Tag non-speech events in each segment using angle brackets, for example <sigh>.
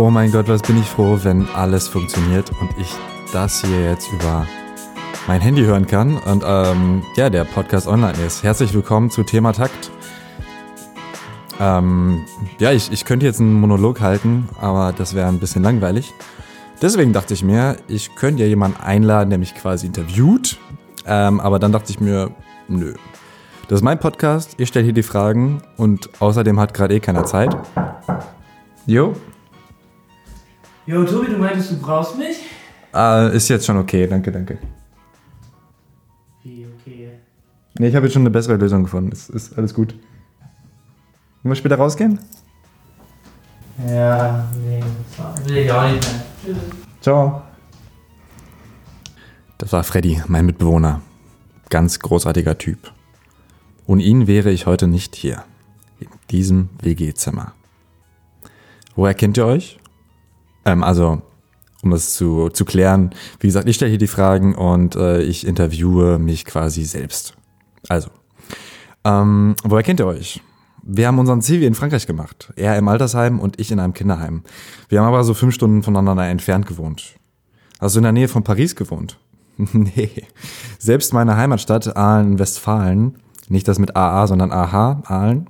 Oh mein Gott, was bin ich froh, wenn alles funktioniert und ich das hier jetzt über mein Handy hören kann und ähm, ja, der Podcast online ist. Herzlich willkommen zu Thema Takt. Ähm, ja, ich, ich könnte jetzt einen Monolog halten, aber das wäre ein bisschen langweilig. Deswegen dachte ich mir, ich könnte ja jemanden einladen, der mich quasi interviewt. Ähm, aber dann dachte ich mir, nö. Das ist mein Podcast, ich stelle hier die Fragen und außerdem hat gerade eh keiner Zeit. Jo, Jo, Tobi, du meintest, du brauchst mich? Äh, ist jetzt schon okay, danke, danke. Wie, okay. Nee, ich habe jetzt schon eine bessere Lösung gefunden. Ist, ist alles gut. Wollen wir später rausgehen? Ja, nee, das war, will ich auch nicht mehr. Tschüss. Ciao. Das war Freddy, mein Mitbewohner. Ganz großartiger Typ. Ohne ihn wäre ich heute nicht hier. In diesem WG-Zimmer. Woher kennt ihr euch? Ähm, also, um das zu, zu klären, wie gesagt, ich stelle hier die Fragen und äh, ich interviewe mich quasi selbst. Also, ähm, woher kennt ihr euch? Wir haben unseren Zivi in Frankreich gemacht. Er im Altersheim und ich in einem Kinderheim. Wir haben aber so fünf Stunden voneinander entfernt gewohnt. Du in der Nähe von Paris gewohnt? <laughs> nee. Selbst meine Heimatstadt Aalen, Westfalen, nicht das mit AA, sondern AH, Aalen,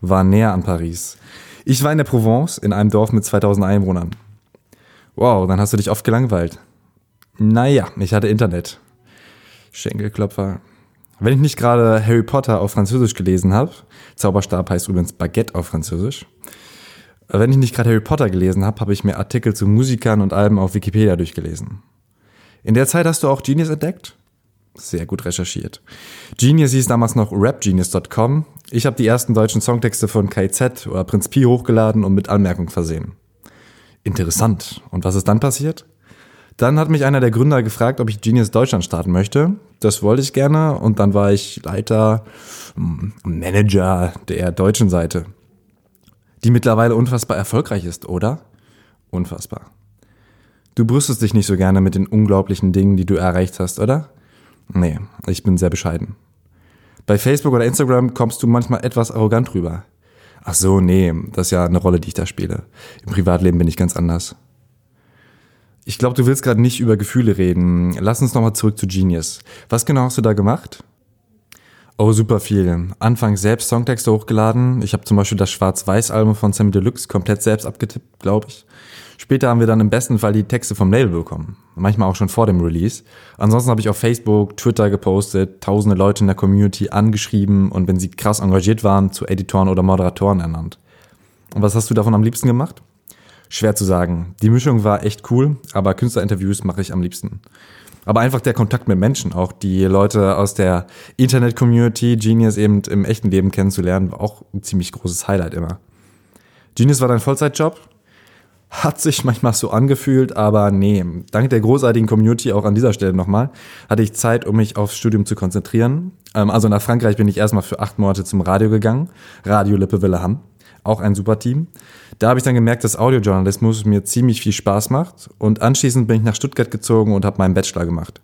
war näher an Paris. Ich war in der Provence in einem Dorf mit 2000 Einwohnern. Wow, dann hast du dich oft gelangweilt. Naja, ich hatte Internet. Schenkelklopfer. Wenn ich nicht gerade Harry Potter auf Französisch gelesen habe, Zauberstab heißt übrigens Baguette auf Französisch. Wenn ich nicht gerade Harry Potter gelesen habe, habe ich mir Artikel zu Musikern und Alben auf Wikipedia durchgelesen. In der Zeit hast du auch Genius entdeckt? Sehr gut recherchiert. Genius hieß damals noch rapgenius.com. Ich habe die ersten deutschen Songtexte von KZ oder Prinz Pi hochgeladen und mit Anmerkung versehen. Interessant. Und was ist dann passiert? Dann hat mich einer der Gründer gefragt, ob ich Genius Deutschland starten möchte. Das wollte ich gerne und dann war ich Leiter, mm, Manager der deutschen Seite, die mittlerweile unfassbar erfolgreich ist, oder? Unfassbar. Du brüstest dich nicht so gerne mit den unglaublichen Dingen, die du erreicht hast, oder? Nee, ich bin sehr bescheiden. Bei Facebook oder Instagram kommst du manchmal etwas arrogant rüber. Ach so, nee, das ist ja eine Rolle, die ich da spiele. Im Privatleben bin ich ganz anders. Ich glaube, du willst gerade nicht über Gefühle reden. Lass uns nochmal zurück zu Genius. Was genau hast du da gemacht? Oh, super viel. Anfangs selbst Songtexte hochgeladen. Ich habe zum Beispiel das Schwarz-Weiß-Album von Sammy Deluxe komplett selbst abgetippt, glaube ich. Später haben wir dann im besten Fall die Texte vom Label bekommen. Manchmal auch schon vor dem Release. Ansonsten habe ich auf Facebook, Twitter gepostet, tausende Leute in der Community angeschrieben und wenn sie krass engagiert waren, zu Editoren oder Moderatoren ernannt. Und was hast du davon am liebsten gemacht? Schwer zu sagen. Die Mischung war echt cool, aber Künstlerinterviews mache ich am liebsten. Aber einfach der Kontakt mit Menschen, auch die Leute aus der Internet-Community, Genius eben im echten Leben kennenzulernen, war auch ein ziemlich großes Highlight immer. Genius war dein Vollzeitjob? Hat sich manchmal so angefühlt, aber nee. Dank der großartigen Community auch an dieser Stelle nochmal, hatte ich Zeit, um mich aufs Studium zu konzentrieren. Ähm, also nach Frankreich bin ich erstmal für acht Monate zum Radio gegangen. Radio Lippe Wille Hamm. Auch ein super Team. Da habe ich dann gemerkt, dass Audiojournalismus mir ziemlich viel Spaß macht. Und anschließend bin ich nach Stuttgart gezogen und habe meinen Bachelor gemacht.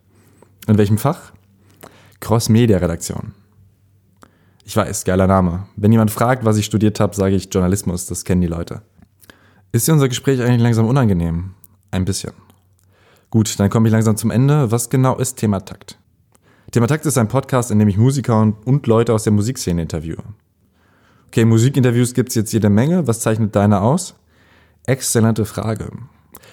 In welchem Fach? Cross-Media-Redaktion. Ich weiß, geiler Name. Wenn jemand fragt, was ich studiert habe, sage ich Journalismus. Das kennen die Leute. Ist dir unser Gespräch eigentlich langsam unangenehm? Ein bisschen. Gut, dann komme ich langsam zum Ende. Was genau ist Thema Takt? Thema Takt ist ein Podcast, in dem ich Musiker und, und Leute aus der Musikszene interviewe. Okay, Musikinterviews gibt's jetzt jede Menge. Was zeichnet deine aus? Exzellente Frage.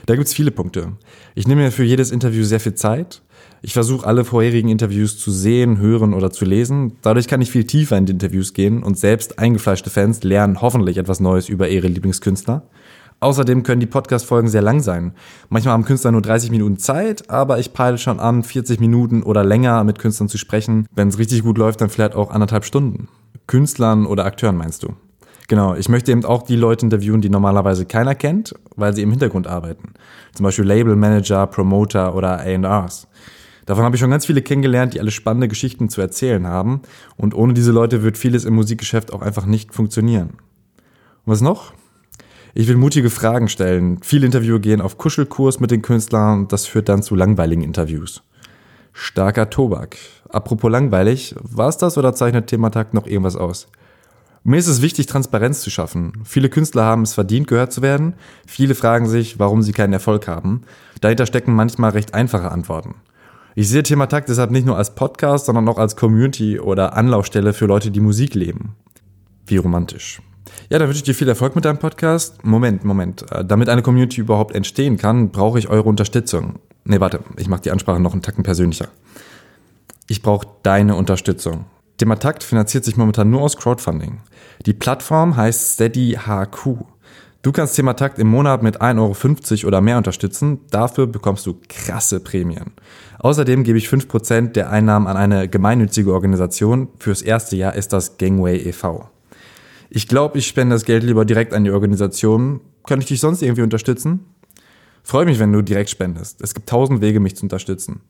Da gibt's viele Punkte. Ich nehme mir für jedes Interview sehr viel Zeit. Ich versuche alle vorherigen Interviews zu sehen, hören oder zu lesen. Dadurch kann ich viel tiefer in die Interviews gehen und selbst eingefleischte Fans lernen hoffentlich etwas Neues über ihre Lieblingskünstler. Außerdem können die Podcast-Folgen sehr lang sein. Manchmal haben Künstler nur 30 Minuten Zeit, aber ich peile schon an, 40 Minuten oder länger mit Künstlern zu sprechen. Wenn es richtig gut läuft, dann vielleicht auch anderthalb Stunden. Künstlern oder Akteuren meinst du? Genau, ich möchte eben auch die Leute interviewen, die normalerweise keiner kennt, weil sie im Hintergrund arbeiten. Zum Beispiel Label Manager, Promoter oder A&Rs. Davon habe ich schon ganz viele kennengelernt, die alle spannende Geschichten zu erzählen haben. Und ohne diese Leute wird vieles im Musikgeschäft auch einfach nicht funktionieren. Und was noch? Ich will mutige Fragen stellen. Viele Interviewer gehen auf Kuschelkurs mit den Künstlern und das führt dann zu langweiligen Interviews. Starker Tobak. Apropos langweilig, war es das oder zeichnet Thematakt noch irgendwas aus? Mir ist es wichtig, Transparenz zu schaffen. Viele Künstler haben es verdient, gehört zu werden. Viele fragen sich, warum sie keinen Erfolg haben. Dahinter stecken manchmal recht einfache Antworten. Ich sehe Thema Takt deshalb nicht nur als Podcast, sondern auch als Community oder Anlaufstelle für Leute, die Musik leben. Wie romantisch. Ja, dann wünsche ich dir viel Erfolg mit deinem Podcast. Moment, Moment. Äh, damit eine Community überhaupt entstehen kann, brauche ich eure Unterstützung. Nee, warte, ich mache die Ansprache noch einen Tacken persönlicher. Ich brauche deine Unterstützung. Thema Takt finanziert sich momentan nur aus Crowdfunding. Die Plattform heißt Steady HQ. Du kannst Thema Takt im Monat mit 1,50 Euro oder mehr unterstützen. Dafür bekommst du krasse Prämien. Außerdem gebe ich 5% der Einnahmen an eine gemeinnützige Organisation. Fürs erste Jahr ist das Gangway e.V. Ich glaube, ich spende das Geld lieber direkt an die Organisation. Kann ich dich sonst irgendwie unterstützen? Freue mich, wenn du direkt spendest. Es gibt tausend Wege, mich zu unterstützen.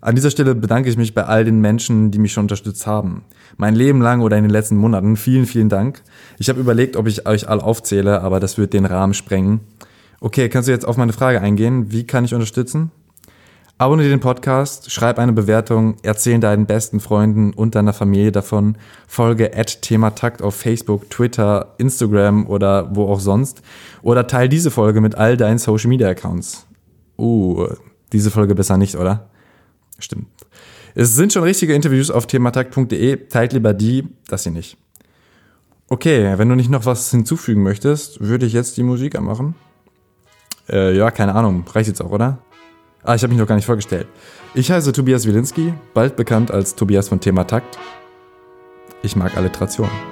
An dieser Stelle bedanke ich mich bei all den Menschen, die mich schon unterstützt haben. Mein Leben lang oder in den letzten Monaten. Vielen, vielen Dank. Ich habe überlegt, ob ich euch alle aufzähle, aber das wird den Rahmen sprengen. Okay, kannst du jetzt auf meine Frage eingehen? Wie kann ich unterstützen? Abonniere den Podcast, schreib eine Bewertung, erzähl deinen besten Freunden und deiner Familie davon, folge at Thematakt auf Facebook, Twitter, Instagram oder wo auch sonst oder teil diese Folge mit all deinen Social Media Accounts. Uh, diese Folge besser nicht, oder? Stimmt. Es sind schon richtige Interviews auf thematakt.de. Teilt lieber die, das hier nicht. Okay, wenn du nicht noch was hinzufügen möchtest, würde ich jetzt die Musik anmachen. Äh, ja, keine Ahnung. Reicht jetzt auch, oder? Ah, ich habe mich noch gar nicht vorgestellt. Ich heiße Tobias Wilinski, bald bekannt als Tobias von Thematakt. Ich mag Alliterationen.